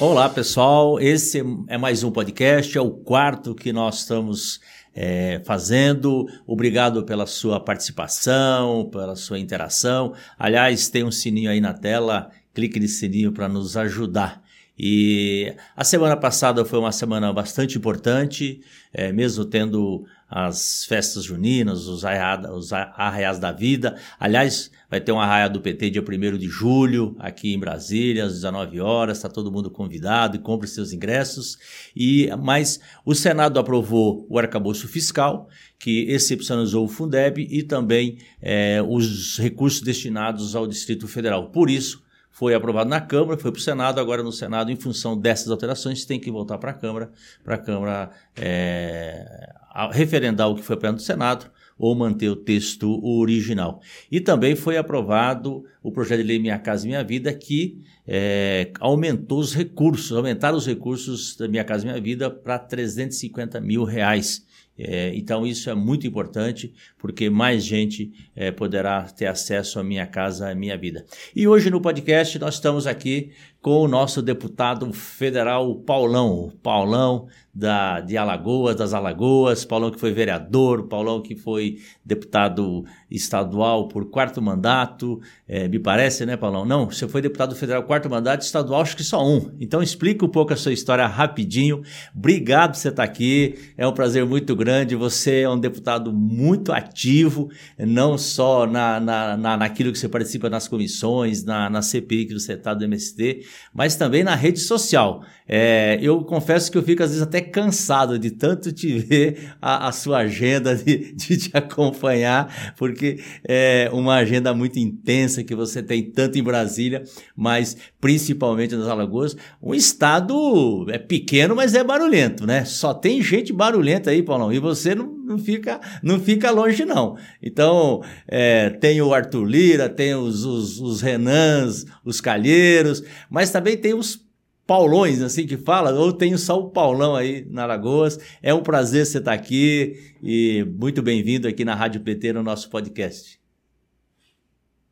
Olá, pessoal. Esse é mais um podcast, é o quarto que nós estamos é, fazendo. Obrigado pela sua participação, pela sua interação. Aliás, tem um sininho aí na tela, clique nesse sininho para nos ajudar. E a semana passada foi uma semana bastante importante, é, mesmo tendo as festas juninas, os, arraiados, os arraiais da vida. Aliás, vai ter um arraia do PT dia 1 de julho, aqui em Brasília, às 19 horas. Está todo mundo convidado e compre seus ingressos. E Mas o Senado aprovou o arcabouço fiscal, que excepcionalizou o Fundeb e também é, os recursos destinados ao Distrito Federal. Por isso, foi aprovado na Câmara, foi para o Senado, agora no Senado, em função dessas alterações, tem que voltar para a Câmara, para a Câmara é, referendar o que foi aprovado no Senado ou manter o texto original. E também foi aprovado o projeto de lei Minha Casa Minha Vida, que é, aumentou os recursos, aumentaram os recursos da Minha Casa Minha Vida para 350 mil reais. É, então isso é muito importante porque mais gente é, poderá ter acesso à minha casa, à minha vida. E hoje no podcast nós estamos aqui com o nosso deputado federal Paulão, Paulão da, de Alagoas, das Alagoas, Paulão que foi vereador, Paulão que foi deputado estadual por quarto mandato, é, me parece, né, Paulão? Não, você foi deputado federal quarto mandato, estadual acho que só um. Então explica um pouco a sua história rapidinho. Obrigado por você estar aqui, é um prazer muito grande. Você é um deputado muito ativo, não só na, na, na naquilo que você participa nas comissões, na, na CPI que você está do MST, mas também na rede social. É, eu confesso que eu fico às vezes até cansado de tanto te ver a, a sua agenda, de, de, te acompanhar, porque é uma agenda muito intensa que você tem tanto em Brasília, mas principalmente nas Alagoas. Um estado é pequeno, mas é barulhento, né? Só tem gente barulhenta aí, Paulão, e você não, não, fica, não fica longe, não. Então, é, tem o Arthur Lira, tem os, os, os Renans, os Calheiros, mas também tem os Paulões, assim que fala, ou tenho só o Paulão aí na Lagoas. É um prazer você estar aqui e muito bem-vindo aqui na Rádio PT no nosso podcast.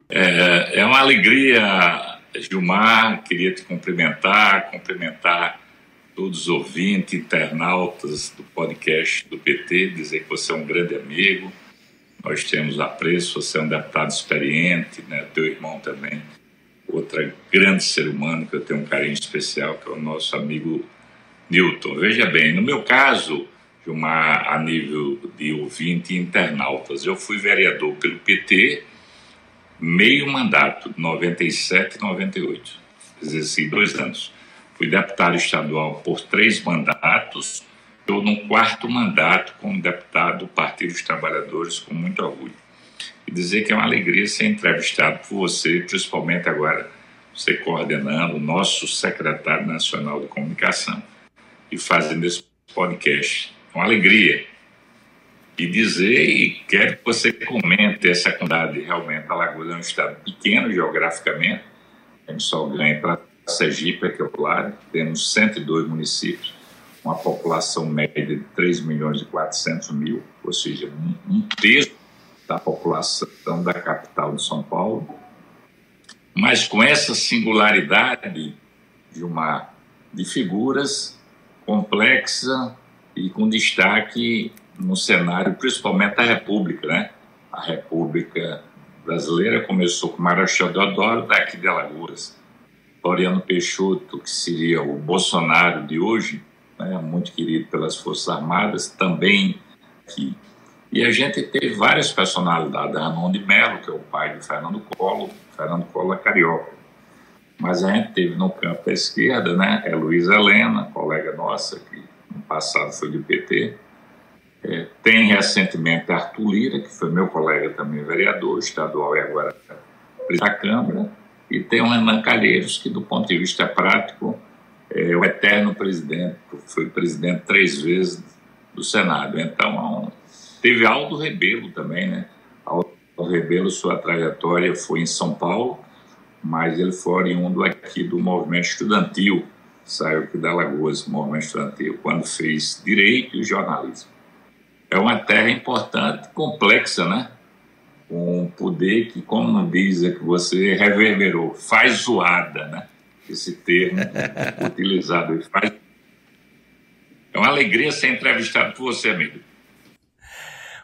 É, é uma alegria, Gilmar, queria te cumprimentar, cumprimentar todos os ouvintes, internautas do podcast do PT, dizer que você é um grande amigo, nós temos apreço, você é um deputado experiente, né, teu irmão também outra grande ser humano que eu tenho um carinho especial, que é o nosso amigo Newton. Veja bem, no meu caso, Gilmar, a nível de ouvinte e internautas, eu fui vereador pelo PT meio mandato, 97 e 98, exerci dois anos. Fui deputado estadual por três mandatos, estou no quarto mandato como deputado do Partido dos Trabalhadores, com muito orgulho e dizer que é uma alegria ser entrevistado por você, principalmente agora você coordenando o nosso secretário nacional de comunicação e fazendo esse podcast. É uma alegria. E dizer, e quero que você comente essa comunidade. Realmente, Alagoas é um estado pequeno geograficamente, gente só ganha para Sergipe, aqui ao lado, temos 102 municípios, uma população média de 3 milhões e 400 mil, ou seja, um, um terço da população da capital de São Paulo, mas com essa singularidade de uma de figuras complexa e com destaque no cenário, principalmente da República, né? A República Brasileira começou com Marechal Deodoro, daqui de Alagoas. Floriano Peixoto, que seria o Bolsonaro de hoje, né? muito querido pelas Forças Armadas, também aqui e a gente teve várias personalidades. Ramon de Mello, que é o pai de Fernando Collor, Fernando Collor é carioca. Mas a gente teve no campo da esquerda, né, é Luiz Helena, colega nossa, que no passado foi do PT. É, tem recentemente Arthur Lira, que foi meu colega também vereador estadual e agora da Câmara. E tem o Renan Calheiros, que do ponto de vista prático é o eterno presidente, foi presidente três vezes do Senado. Então, é um Teve Aldo Rebelo também, né? Aldo Rebelo, sua trajetória foi em São Paulo, mas ele foi oriundo aqui do movimento estudantil, saiu aqui da Lagoas, movimento estudantil, quando fez direito e jornalismo. É uma terra importante, complexa, né? Com um poder que, como não diz, é que você reverberou, faz zoada, né? esse termo utilizado. É uma alegria ser entrevistado por você, amigo.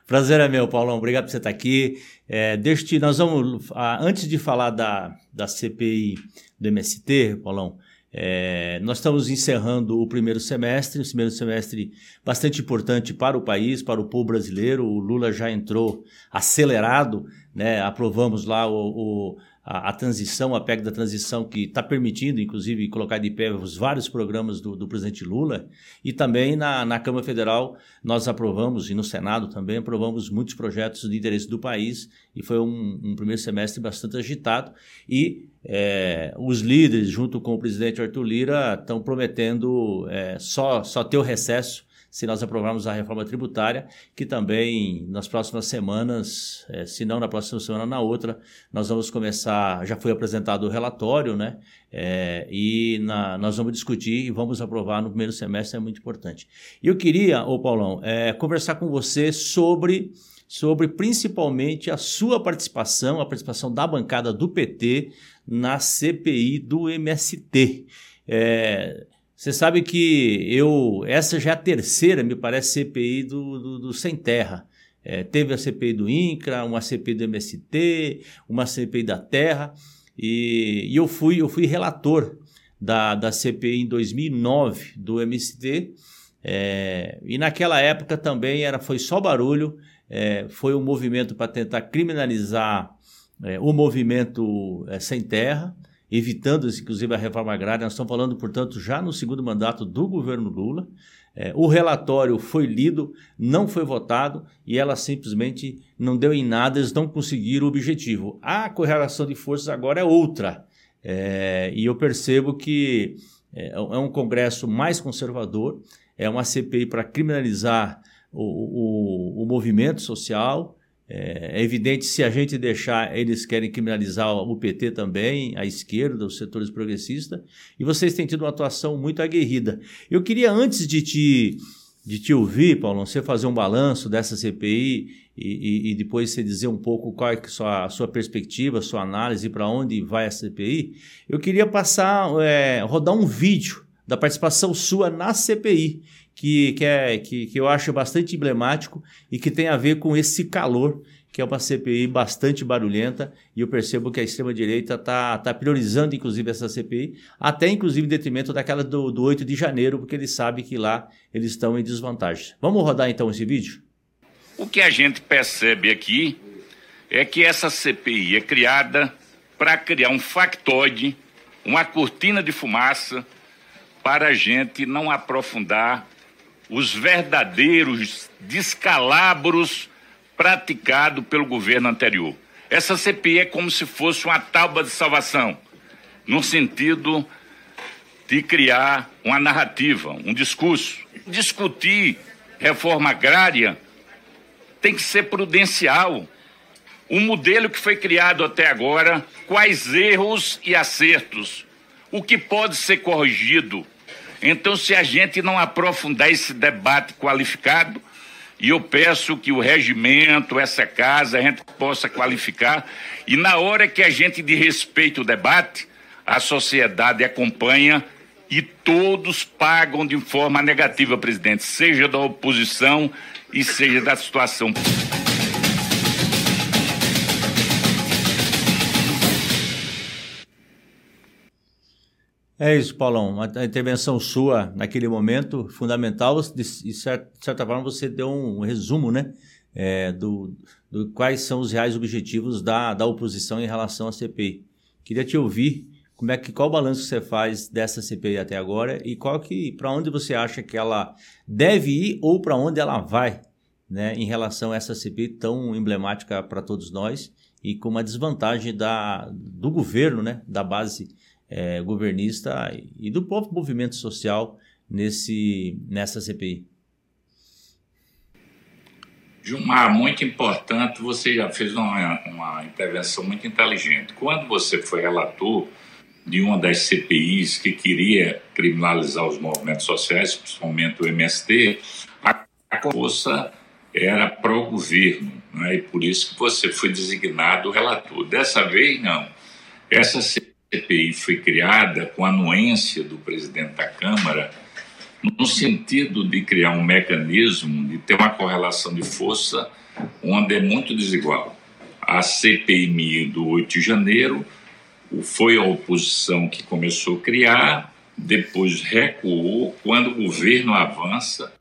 Prazer é meu, Paulão. Obrigado por você estar aqui. É, deixa nós vamos, antes de falar da, da CPI do MST, Paulão, é, nós estamos encerrando o primeiro semestre, o primeiro semestre bastante importante para o país, para o povo brasileiro. O Lula já entrou acelerado, né? aprovamos lá o, o a, a, transição, a PEC da transição, que está permitindo, inclusive, colocar de pé os vários programas do, do presidente Lula. E também na, na Câmara Federal nós aprovamos, e no Senado também aprovamos muitos projetos de interesse do país. E foi um, um primeiro semestre bastante agitado. E é, os líderes, junto com o presidente Arthur Lira, estão prometendo é, só, só ter o recesso se nós aprovarmos a reforma tributária, que também nas próximas semanas, é, se não na próxima semana, na outra, nós vamos começar. Já foi apresentado o relatório, né? É, e na, nós vamos discutir e vamos aprovar no primeiro semestre, é muito importante. E eu queria, ô Paulão, é, conversar com você sobre sobre principalmente a sua participação, a participação da bancada do PT na CPI do MST. É, você sabe que eu. Essa já é a terceira, me parece, CPI do, do, do Sem Terra. É, teve a CPI do INCRA, uma CPI do MST, uma CPI da Terra, e, e eu, fui, eu fui relator da, da CPI em 2009 do MST, é, e naquela época também era, foi só barulho, é, foi um movimento para tentar criminalizar é, o movimento é, sem terra, evitando inclusive a reforma agrária. Nós estamos falando, portanto, já no segundo mandato do governo Lula. É, o relatório foi lido, não foi votado e ela simplesmente não deu em nada, eles não conseguiram o objetivo. A correlação de forças agora é outra. É, e eu percebo que é, é um Congresso mais conservador, é uma CPI para criminalizar o, o, o movimento social, é, é evidente se a gente deixar, eles querem criminalizar o PT também, a esquerda, os setores progressistas, e vocês têm tido uma atuação muito aguerrida. Eu queria, antes de te, de te ouvir, Paulo, você fazer um balanço dessa CPI e, e, e depois você dizer um pouco qual é a sua, a sua perspectiva, sua análise, para onde vai a CPI, eu queria passar, é, rodar um vídeo da participação sua na CPI que, que, é, que, que eu acho bastante emblemático e que tem a ver com esse calor que é uma CPI bastante barulhenta, e eu percebo que a extrema-direita está tá priorizando, inclusive, essa CPI, até inclusive em detrimento daquela do, do 8 de janeiro, porque eles sabem que lá eles estão em desvantagem. Vamos rodar então esse vídeo? O que a gente percebe aqui é que essa CPI é criada para criar um factoide, uma cortina de fumaça, para a gente não aprofundar os verdadeiros descalabros praticados pelo governo anterior. Essa CPI é como se fosse uma tábua de salvação, no sentido de criar uma narrativa, um discurso. Discutir reforma agrária tem que ser prudencial. O modelo que foi criado até agora, quais erros e acertos, o que pode ser corrigido, então, se a gente não aprofundar esse debate qualificado, e eu peço que o regimento, essa casa, a gente possa qualificar, e na hora que a gente de respeito o debate, a sociedade acompanha e todos pagam de forma negativa, presidente, seja da oposição e seja da situação. É isso, Paulão. A intervenção sua naquele momento, fundamental, de certa forma você deu um resumo, né? É, do, do, quais são os reais objetivos da, da oposição em relação à CPI. Queria te ouvir como é que qual o balanço você faz dessa CPI até agora e qual que para onde você acha que ela deve ir ou para onde ela vai, né, em relação a essa CPI tão emblemática para todos nós e com uma desvantagem da, do governo, né, da base é, governista e do próprio movimento social nesse, nessa CPI. Gilmar, muito importante, você já fez uma, uma intervenção muito inteligente. Quando você foi relator de uma das CPIs que queria criminalizar os movimentos sociais, principalmente o MST, a força era pró-governo, né? e por isso que você foi designado relator. Dessa vez, não. Essa CPI CPI foi criada com anuência do presidente da Câmara, no sentido de criar um mecanismo de ter uma correlação de força onde é muito desigual. A CPMI do 8 de janeiro foi a oposição que começou a criar, depois recuou. Quando o governo avança,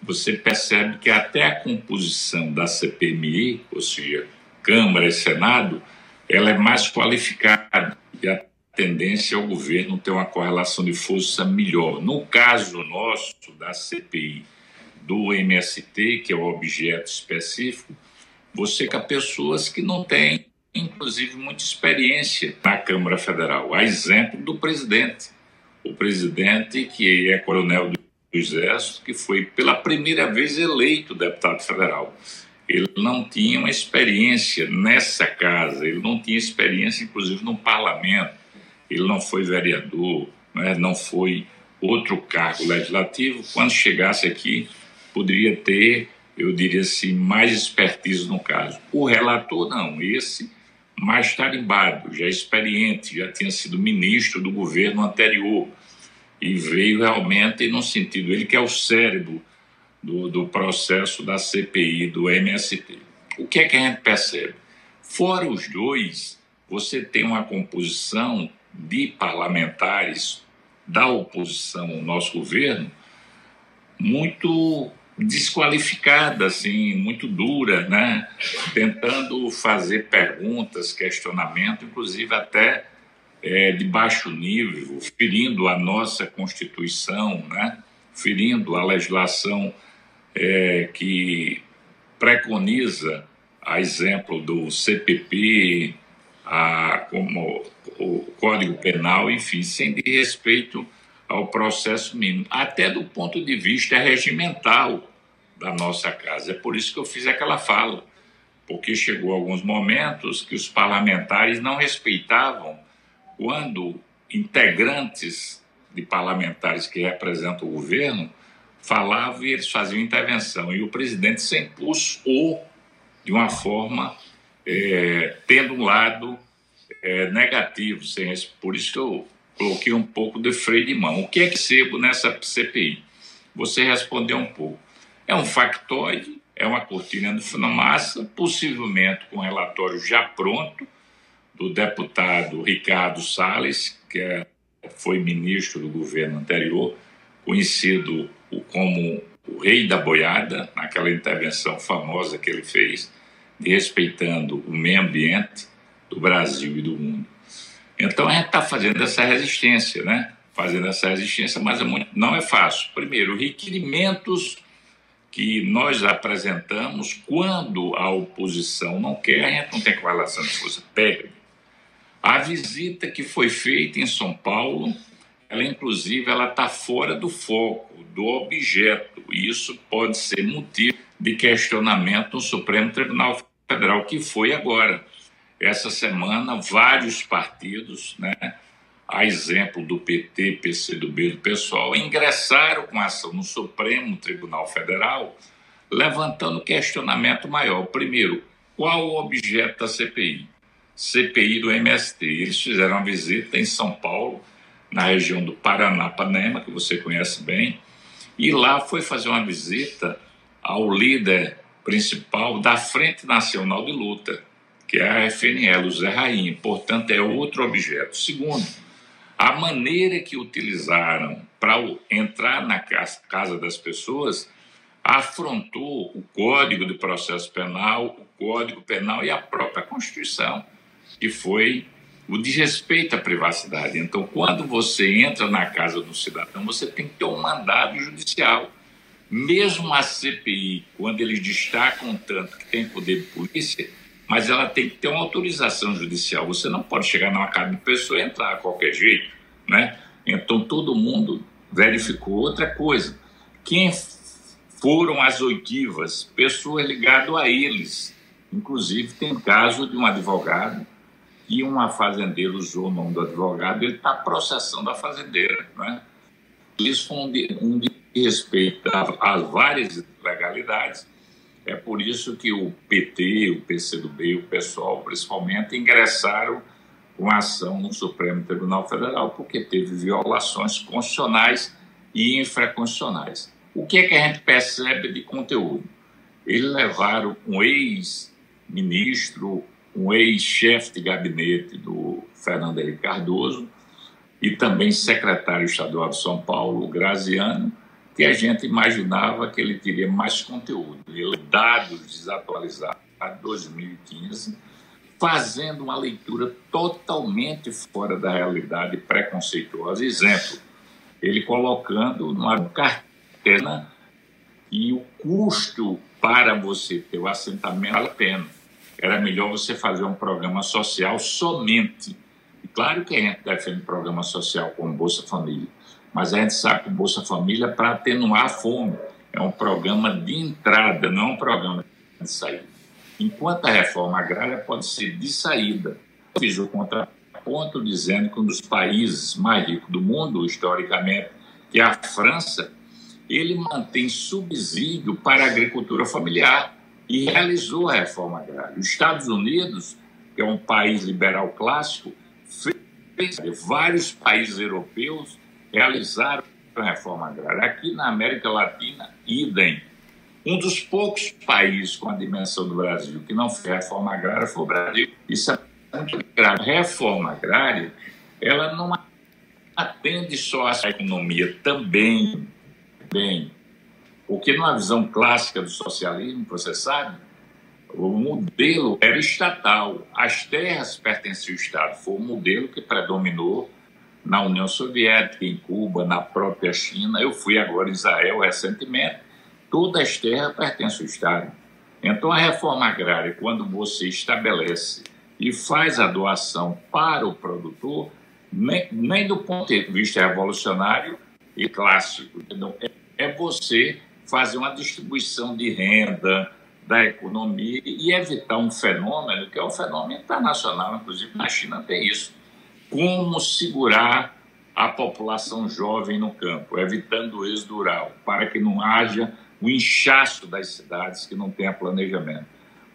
você percebe que até a composição da CPMI, ou seja, Câmara e Senado, ela é mais qualificada e tendência é o governo ter uma correlação de força melhor. No caso nosso, da CPI, do MST, que é o objeto específico, você com pessoas que não têm, inclusive, muita experiência na Câmara Federal. A exemplo do presidente. O presidente, que é coronel do Exército, que foi pela primeira vez eleito deputado federal. Ele não tinha uma experiência nessa casa, ele não tinha experiência, inclusive, no parlamento. Ele não foi vereador, né? não foi outro cargo legislativo. Quando chegasse aqui, poderia ter, eu diria assim, mais expertise no caso. O relator, não. Esse, mais tarimbado, já experiente, já tinha sido ministro do governo anterior e veio realmente no sentido, ele que é o cérebro do, do processo da CPI, do MST. O que é que a gente percebe? Fora os dois, você tem uma composição de parlamentares da oposição ao nosso governo muito desqualificada, assim, muito dura, né? Tentando fazer perguntas, questionamento, inclusive até é, de baixo nível, ferindo a nossa Constituição, né? ferindo a legislação é, que preconiza, a exemplo do CPP, a, como o Código Penal, enfim, sem de respeito ao processo mínimo, até do ponto de vista regimental da nossa casa. É por isso que eu fiz aquela fala, porque chegou alguns momentos que os parlamentares não respeitavam quando integrantes de parlamentares que representam o governo falavam e eles faziam intervenção. E o presidente se impulsou de uma forma é, tendo um lado é, negativo. Sem esse, por isso que eu coloquei um pouco de freio de mão. O que é que sebo nessa CPI? Você respondeu um pouco. É um factoide, é uma cortina de fumaça, possivelmente com relatório já pronto, do deputado Ricardo Salles, que é, foi ministro do governo anterior, conhecido como o rei da boiada, naquela intervenção famosa que ele fez, respeitando o meio ambiente do Brasil e do mundo. Então a gente está fazendo essa resistência, né? Fazendo essa resistência, mas é não é fácil. Primeiro, requerimentos que nós apresentamos quando a oposição não quer, a gente não tem correlação de força, pega a visita que foi feita em São Paulo, ela inclusive ela está fora do foco do objeto. E isso pode ser motivo de questionamento no Supremo Tribunal Federal, que foi agora. Essa semana, vários partidos, né, a exemplo do PT, PCdoB do PSOL, ingressaram com ação no Supremo Tribunal Federal, levantando questionamento maior. Primeiro, qual o objeto da CPI? CPI do MST. Eles fizeram uma visita em São Paulo, na região do Paranapanema, que você conhece bem, e lá foi fazer uma visita ao líder principal da Frente Nacional de Luta, que é a FNL, o Zé Rainha. Portanto, é outro objeto. Segundo, a maneira que utilizaram para entrar na casa das pessoas afrontou o Código de Processo Penal, o Código Penal e a própria Constituição que foi o desrespeito à privacidade. Então, quando você entra na casa do cidadão, você tem que ter um mandado judicial. Mesmo a CPI, quando eles destacam tanto que tem poder de polícia, mas ela tem que ter uma autorização judicial. Você não pode chegar numa casa de pessoa e entrar a qualquer jeito, né? Então todo mundo verificou outra coisa. Quem foram as oitivas? Pessoas ligadas a eles. Inclusive tem caso de um advogado que uma fazendeira usou o nome do advogado, ele está processando a fazendeira. Né? Isso foi um, de, um de respeito às várias legalidades. É por isso que o PT, o PCdoB, o pessoal, principalmente, ingressaram com ação no Supremo Tribunal Federal, porque teve violações constitucionais e infraconstitucionais. O que é que a gente percebe de conteúdo? Eles levaram um ex-ministro, um ex-chefe de gabinete do Fernando Henrique Cardoso e também secretário estadual de São Paulo, Graziano, que a gente imaginava que ele teria mais conteúdo. Ele dados desatualizados de 2015, fazendo uma leitura totalmente fora da realidade preconceituosa. Exemplo, ele colocando numa carteira e o custo para você ter o assentamento vale a pena. Era melhor você fazer um programa social somente. E claro que a gente defende programa social como Bolsa Família, mas a gente sabe que Bolsa Família é para atenuar a fome. É um programa de entrada, não um programa de saída. Enquanto a reforma agrária pode ser de saída. Eu fiz o contraponto dizendo que um dos países mais ricos do mundo, historicamente, que é a França, ele mantém subsídio para a agricultura familiar e realizou a reforma agrária. Os Estados Unidos, que é um país liberal clássico, vários países europeus realizaram a reforma agrária. Aqui na América Latina, idem. Um dos poucos países com a dimensão do Brasil que não fez reforma agrária foi o Brasil. Isso é muito grave. A reforma agrária, ela não atende só a economia, também, bem, porque numa visão clássica do socialismo, você sabe, o modelo era estatal. As terras pertenciam ao Estado. Foi o modelo que predominou na União Soviética, em Cuba, na própria China. Eu fui agora em Israel recentemente. Todas as terras pertencem ao Estado. Então, a reforma agrária, quando você estabelece e faz a doação para o produtor, nem, nem do ponto de vista revolucionário e clássico, é, é você fazer uma distribuição de renda, da economia e evitar um fenômeno que é um fenômeno internacional, inclusive na China tem isso como segurar a população jovem no campo, evitando o êxodo rural, para que não haja o inchaço das cidades que não tenha planejamento.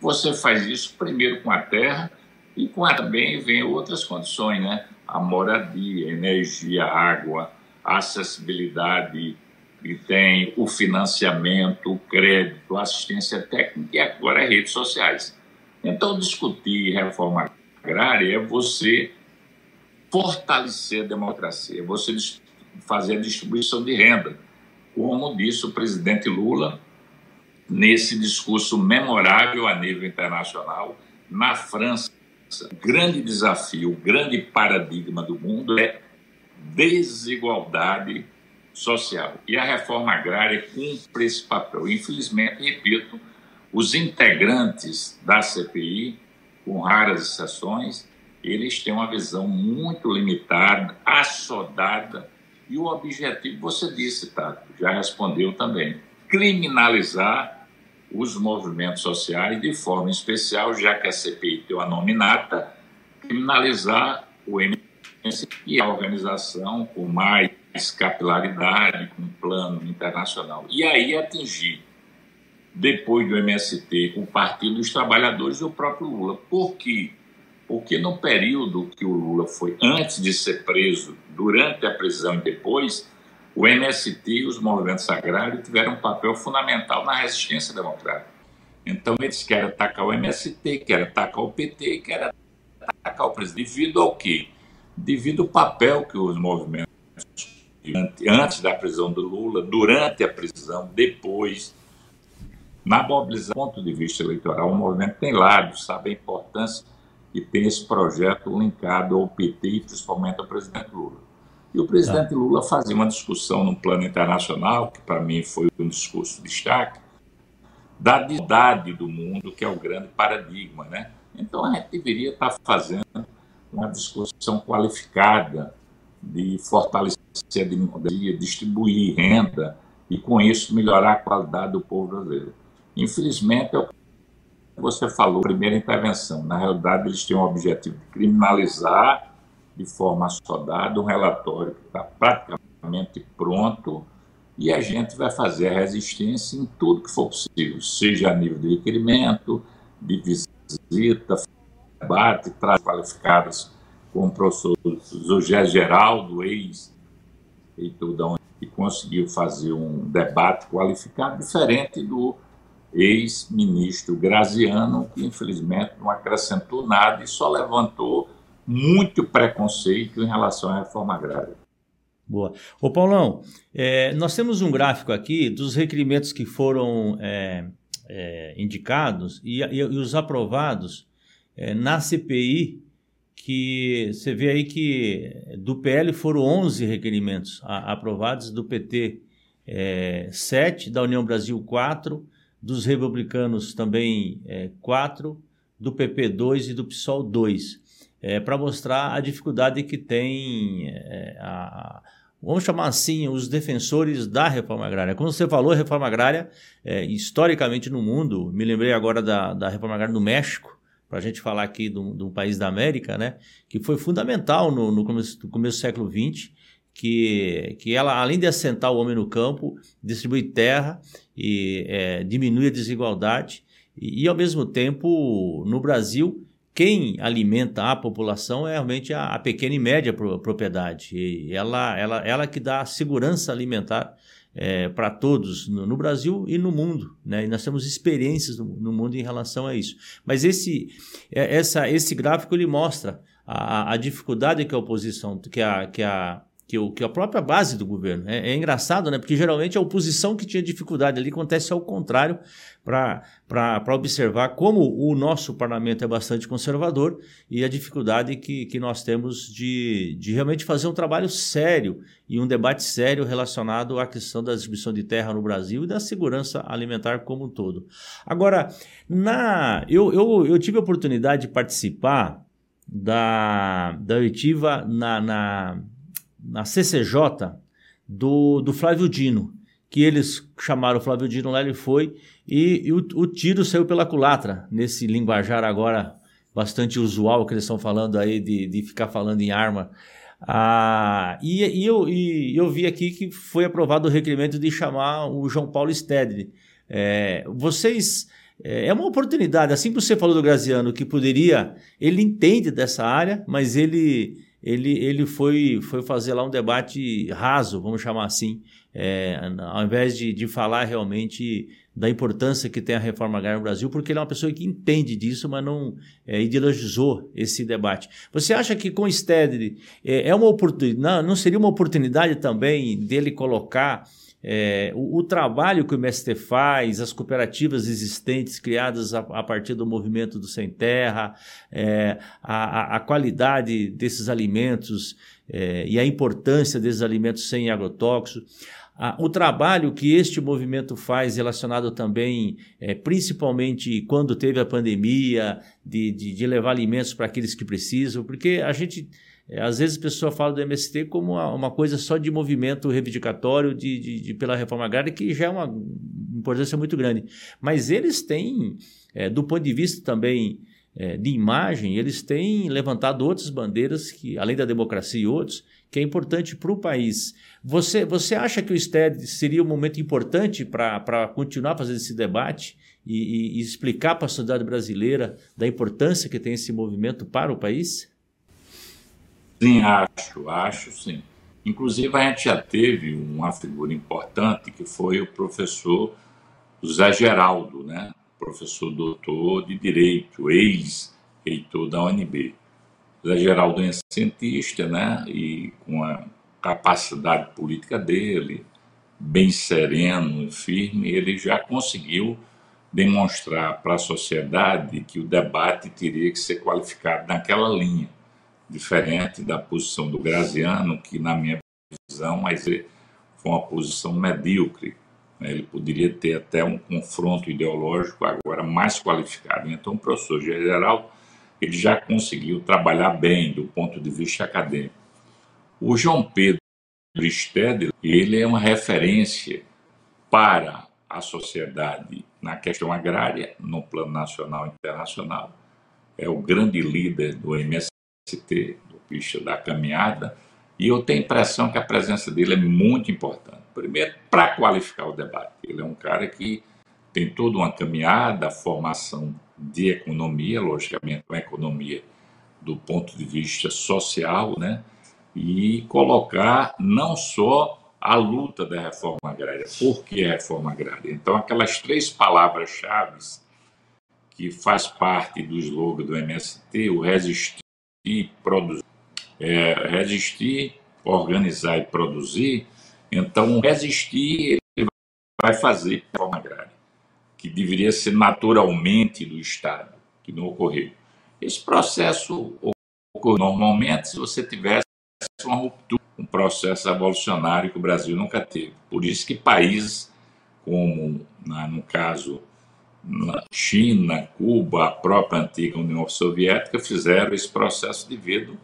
Você faz isso primeiro com a terra e com a também vem outras condições, né? A moradia, energia, água, acessibilidade, e tem o financiamento, o crédito, a assistência técnica e agora as redes sociais. Então, discutir reforma agrária é você fortalecer a democracia, você fazer a distribuição de renda, como disse o presidente Lula nesse discurso memorável a nível internacional na França. O grande desafio, o grande paradigma do mundo é desigualdade social. E a reforma agrária cumpre esse papel. Infelizmente, repito, os integrantes da CPI, com raras exceções, eles têm uma visão muito limitada, assodada, e o objetivo, você disse, Tato, já respondeu também, criminalizar os movimentos sociais de forma especial, já que a CPI tem uma nominata, criminalizar o MS e a organização com mais capilaridade, com plano internacional. E aí atingir, depois do MST, o Partido dos Trabalhadores e o próprio Lula. Por quê? Porque no período que o Lula foi antes de ser preso, durante a prisão e depois, o MST e os movimentos agrários tiveram um papel fundamental na resistência democrática. Então eles querem atacar o MST, querem atacar o PT, querem atacar o presidente. Devido ao quê? Devido ao papel que os movimentos antes da prisão do Lula, durante a prisão, depois. Na mobilização, do ponto de vista eleitoral, o movimento tem lados, sabe a importância que tem esse projeto linkado ao PT e principalmente ao presidente Lula. E o presidente tá. Lula fazia uma discussão no plano internacional, que para mim foi um discurso de destaque, da idade do mundo, que é o grande paradigma. Né? Então a gente deveria estar fazendo uma discussão qualificada de fortalecer a democracia, distribuir renda e, com isso, melhorar a qualidade do povo brasileiro. Infelizmente, é o você falou, primeira intervenção. Na realidade, eles têm o objetivo de criminalizar de forma assodada um relatório que está praticamente pronto e a gente vai fazer a resistência em tudo que for possível, seja a nível de requerimento, de visita, debate, traz qualificadas com o professor José Geraldo, ex-reitor da Unip, que conseguiu fazer um debate qualificado, diferente do ex-ministro Graziano, que infelizmente não acrescentou nada e só levantou muito preconceito em relação à reforma agrária. Boa. Ô Paulão, é, nós temos um gráfico aqui dos requerimentos que foram é, é, indicados e, e, e, os aprovados é, na CPI, que você vê aí que do PL foram 11 requerimentos aprovados, do PT é, 7, da União Brasil 4, dos republicanos também é, 4, do PP 2 e do PSOL 2, é, para mostrar a dificuldade que tem é, a, vamos chamar assim, os defensores da reforma agrária. Como você falou, reforma agrária, é, historicamente no mundo, me lembrei agora da, da reforma agrária no México, para a gente falar aqui de um país da América, né, que foi fundamental no, no, começo, no começo do século XX, que, que ela, além de assentar o homem no campo, distribui terra e é, diminui a desigualdade, e, e, ao mesmo tempo, no Brasil, quem alimenta a população é realmente a, a pequena e média propriedade. E ela, ela, ela que dá segurança alimentar é, para todos no, no, Brasil e no mundo. Né? E nós temos experiências no, no mundo em relação a isso. Mas esse, é, essa, esse gráfico ele mostra a, a dificuldade que a oposição, que a, que a que, o, que a própria base do governo. É, é, engraçado, né? Porque geralmente a oposição que tinha dificuldade ali acontece ao contrário, para observar como o nosso parlamento é bastante conservador e a dificuldade que, que nós temos de, de realmente fazer um trabalho sério e um debate sério relacionado à questão da distribuição de terra no Brasil e da segurança alimentar como um todo. Agora, na, eu, eu, eu tive a oportunidade de participar da, da oitiva na, na na CCJ do, do Flávio Dino, que eles chamaram o Flávio Dino lá, ele foi, e, e o, o, tiro saiu pela culatra, nesse linguajar agora bastante usual que eles estão falando aí, de, de ficar falando em arma. Ah, e, e, eu, e eu vi aqui que foi aprovado o requerimento de chamar o João Paulo Stedley. É, vocês é, é uma oportunidade, assim que você falou do Graziano, que poderia, ele entende dessa área, mas ele ele, ele foi, foi fazer lá um debate raso, vamos chamar assim, é, ao invés de, de falar realmente da importância que tem a reforma agrária no Brasil, porque ele é uma pessoa que entende disso, mas não é, ideologizou esse debate. Você acha que com o Stedley é, é uma oportunidade, não, não seria uma oportunidade também dele colocar é, o, o, trabalho que o MST faz, as cooperativas existentes criadas a, a partir do movimento do Sem Terra, é, a, a, qualidade desses alimentos é, e a importância desses alimentos sem agrotóxico, o trabalho que este movimento faz relacionado também, é, principalmente quando teve a pandemia, de, de, de levar alimentos para aqueles que precisam, porque a gente é, às vezes a pessoa fala do MST como uma, uma coisa só de movimento reivindicatório de, de, de, pela reforma agrária, que já é uma importância muito grande. Mas eles têm, é, do ponto de vista também é, de imagem, eles têm levantado outras bandeiras, que além da democracia e outros, que é importante para o país. Você, você acha que o STED seria um momento importante para continuar fazendo esse debate e, e, e explicar para a sociedade brasileira da importância que tem esse movimento para o país? Sim, acho, acho sim. Inclusive, a gente já teve uma figura importante que foi o professor José Geraldo, né? professor doutor de Direito, ex-reitor da UNB. José Geraldo é cientista, né? e com a capacidade política dele, bem sereno e firme, ele já conseguiu demonstrar para a sociedade que o debate teria que ser qualificado naquela linha diferente da posição do Graziano, que, na minha visão, mas foi uma posição medíocre. Ele poderia ter até um confronto ideológico agora mais qualificado. Então, o professor geral ele já conseguiu trabalhar bem do ponto de vista acadêmico. O João Pedro Stedler, ele é uma referência para a sociedade na questão agrária, no plano nacional e internacional. É o grande líder do MS ST, do Pista da Caminhada, e eu tenho a impressão que a presença dele é muito importante. Primeiro, para qualificar o debate. Ele é um cara que tem toda uma caminhada, formação de economia, logicamente, uma economia do ponto de vista social, né? E colocar não só a luta da reforma agrária. Por que a reforma agrária? Então, aquelas três palavras-chave que faz parte do slogan do MST, o resistir, produzir, é, resistir, organizar e produzir. Então, resistir ele vai fazer a reforma agrária, que deveria ser naturalmente do Estado, que não ocorreu. Esse processo ocorre normalmente se você tivesse uma ruptura, um processo evolucionário que o Brasil nunca teve. Por isso que países como, no caso, China, Cuba, a própria antiga União Soviética fizeram esse processo devido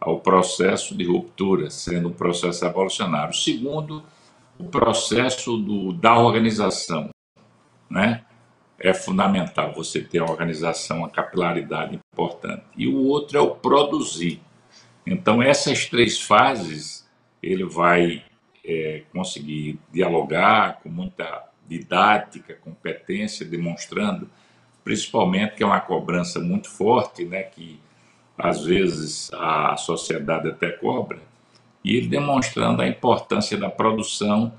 ao processo de ruptura, sendo um processo evolucionário. Segundo, o processo do, da organização, né? É fundamental você ter a organização, a capilaridade importante. E o outro é o produzir. Então, essas três fases, ele vai é, conseguir dialogar com muita didática, competência, demonstrando, principalmente, que é uma cobrança muito forte, né, que às vezes a sociedade até cobra, e ele demonstrando a importância da produção,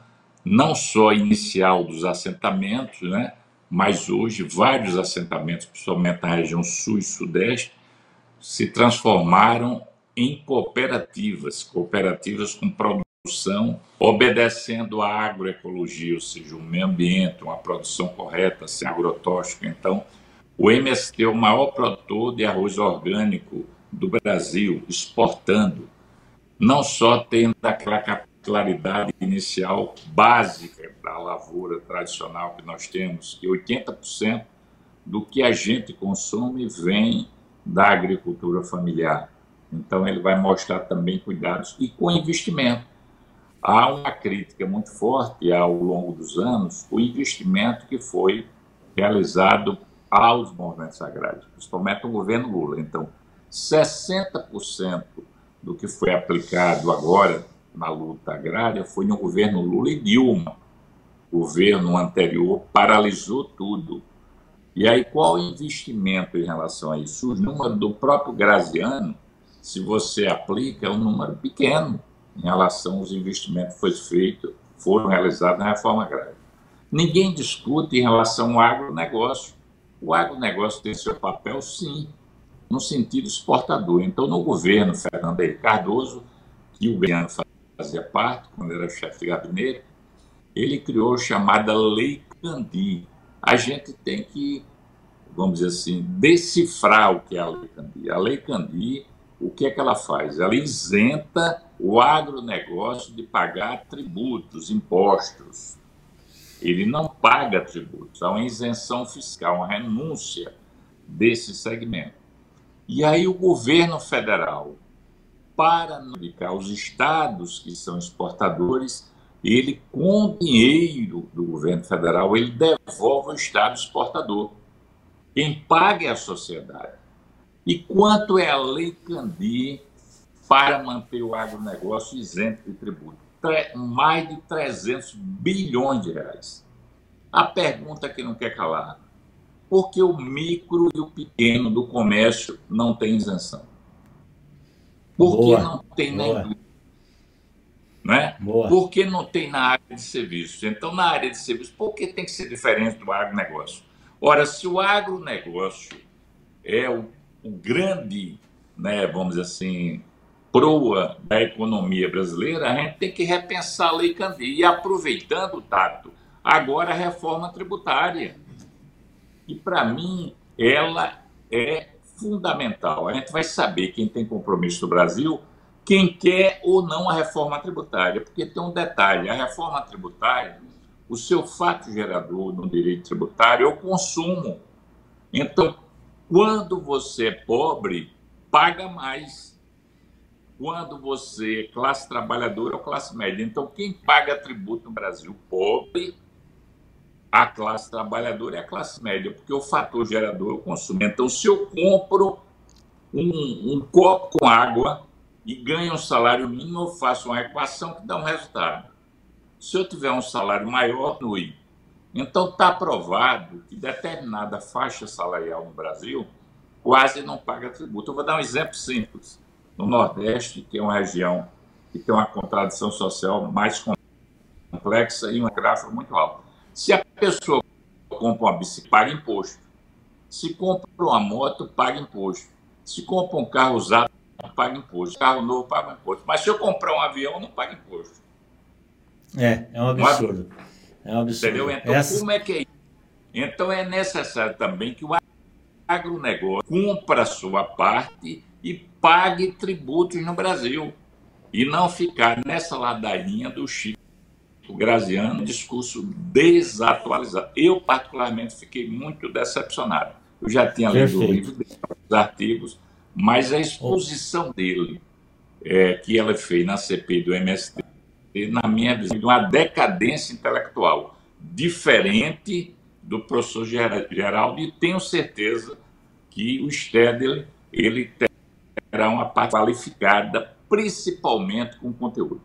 não só inicial dos assentamentos, né, mas hoje vários assentamentos, principalmente na região sul e sudeste, se transformaram em cooperativas, cooperativas com produção obedecendo à agroecologia, ou seja, o meio ambiente, uma produção correta, sem agrotóxico. Então, o MST é o maior produtor de arroz orgânico do Brasil, exportando, não só tendo aquela capilaridade inicial básica da lavoura tradicional que nós temos, que 80% do que a gente consome vem da agricultura familiar. Então, ele vai mostrar também cuidados e com investimento. Há uma crítica muito forte ao longo dos anos o investimento que foi realizado aos movimentos agrários, principalmente o governo Lula. Então, 60% do que foi aplicado agora na luta agrária foi no governo Lula e Dilma. O governo anterior paralisou tudo. E aí, qual o investimento em relação a isso? O número do próprio Graziano se você aplica, é um número pequeno em relação aos investimentos que foi feito, foram realizados na reforma agrária. Ninguém discute em relação ao agronegócio. O agronegócio tem seu papel, sim, no sentido exportador. Então, no governo Fernando Henrique Cardoso, que o governo fazia parte, quando era chefe de gabinete, ele criou a chamada Lei Candi. A gente tem que, vamos dizer assim, decifrar o que é a Lei Candi. A Lei Candi o que é que ela faz? Ela isenta o agronegócio de pagar tributos, impostos. Ele não paga tributos, há uma isenção fiscal, uma renúncia desse segmento. E aí o governo federal, para indicar os estados que são exportadores, ele, com dinheiro do governo federal, ele devolve ao estado exportador. Quem paga é a sociedade. E quanto é a Lei Candir para manter o agronegócio isento de tributo? Mais de 300 bilhões de reais. A pergunta que não quer calar: por que o micro e o pequeno do comércio não tem isenção? Por Boa. que não tem na indústria? Né? Por que não tem na área de serviços? Então, na área de serviços, por que tem que ser diferente do agronegócio? Ora, se o agronegócio é o o grande, né, vamos dizer assim, proa da economia brasileira, a gente tem que repensar a Lei Candir. E aproveitando o tato, agora a reforma tributária. E, para mim, ela é fundamental. A gente vai saber quem tem compromisso no Brasil, quem quer ou não a reforma tributária. Porque tem um detalhe: a reforma tributária, o seu fato gerador no direito tributário é o consumo. Então, quando você é pobre, paga mais. Quando você é classe trabalhadora ou classe média. Então, quem paga tributo no Brasil? Pobre, a classe trabalhadora e a classe média, porque o fator gerador é o consumo. Então, se eu compro um, um copo com água e ganho um salário mínimo, eu faço uma equação que dá um resultado. Se eu tiver um salário maior, diminui. Então, está provado que determinada faixa salarial no Brasil quase não paga tributo. Eu vou dar um exemplo simples. No Nordeste, que é uma região que tem uma contradição social mais complexa e um gráfico muito alto. Se a pessoa compra uma bicicleta, paga imposto. Se compra uma moto, paga imposto. Se compra um carro usado, paga imposto. Carro novo, paga imposto. Mas se eu comprar um avião, não paga imposto. É, é um absurdo. É um absurdo. Entendeu? Então, Essa... como é que é isso? Então, é necessário também que o agronegócio cumpra a sua parte e pague tributos no Brasil. E não ficar nessa ladainha do Chico Graziano, discurso desatualizado. Eu, particularmente, fiquei muito decepcionado. Eu já tinha lido o livro os artigos, mas a exposição dele, é, que ela fez na CPI do MST, na minha visão, uma decadência intelectual diferente do professor Geraldo, e tenho certeza que o Stedler ele terá uma parte qualificada, principalmente com conteúdo.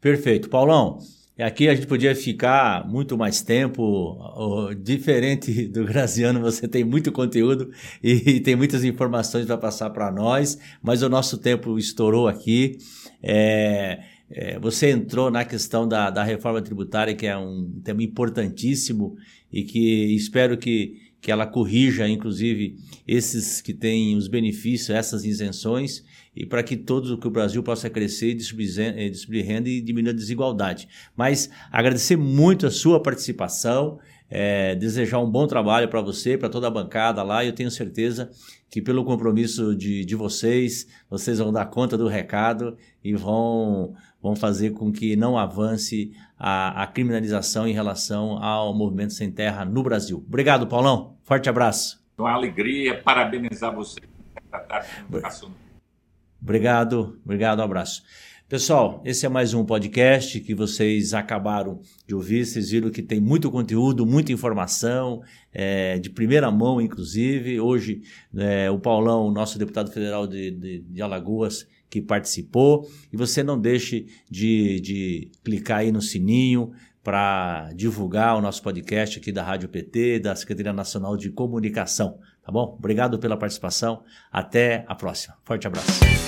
Perfeito. Paulão, aqui a gente podia ficar muito mais tempo. Diferente do Graziano, você tem muito conteúdo e tem muitas informações para passar para nós, mas o nosso tempo estourou aqui. É, é, você entrou na questão da, da reforma tributária, que é um tema importantíssimo e que espero que, que ela corrija, inclusive, esses que têm os benefícios, essas isenções, e para que todo que o Brasil possa crescer distribuir renda e diminuir a desigualdade. Mas agradecer muito a sua participação, é, desejar um bom trabalho para você, para toda a bancada lá, e eu tenho certeza que pelo compromisso de, de vocês, vocês vão dar conta do recado e vão, vão fazer com que não avance a, a criminalização em relação ao movimento sem terra no Brasil. Obrigado, Paulão. Forte abraço. Uma alegria, parabenizar você. Obrigado, obrigado, um abraço. Pessoal, esse é mais um podcast que vocês acabaram de ouvir. Vocês viram que tem muito conteúdo, muita informação, é, de primeira mão, inclusive. Hoje, é, o Paulão, nosso deputado federal de, de, de Alagoas, que participou. E você não deixe de, de clicar aí no sininho para divulgar o nosso podcast aqui da Rádio PT, da Secretaria Nacional de Comunicação. Tá bom? Obrigado pela participação. Até a próxima. Forte abraço.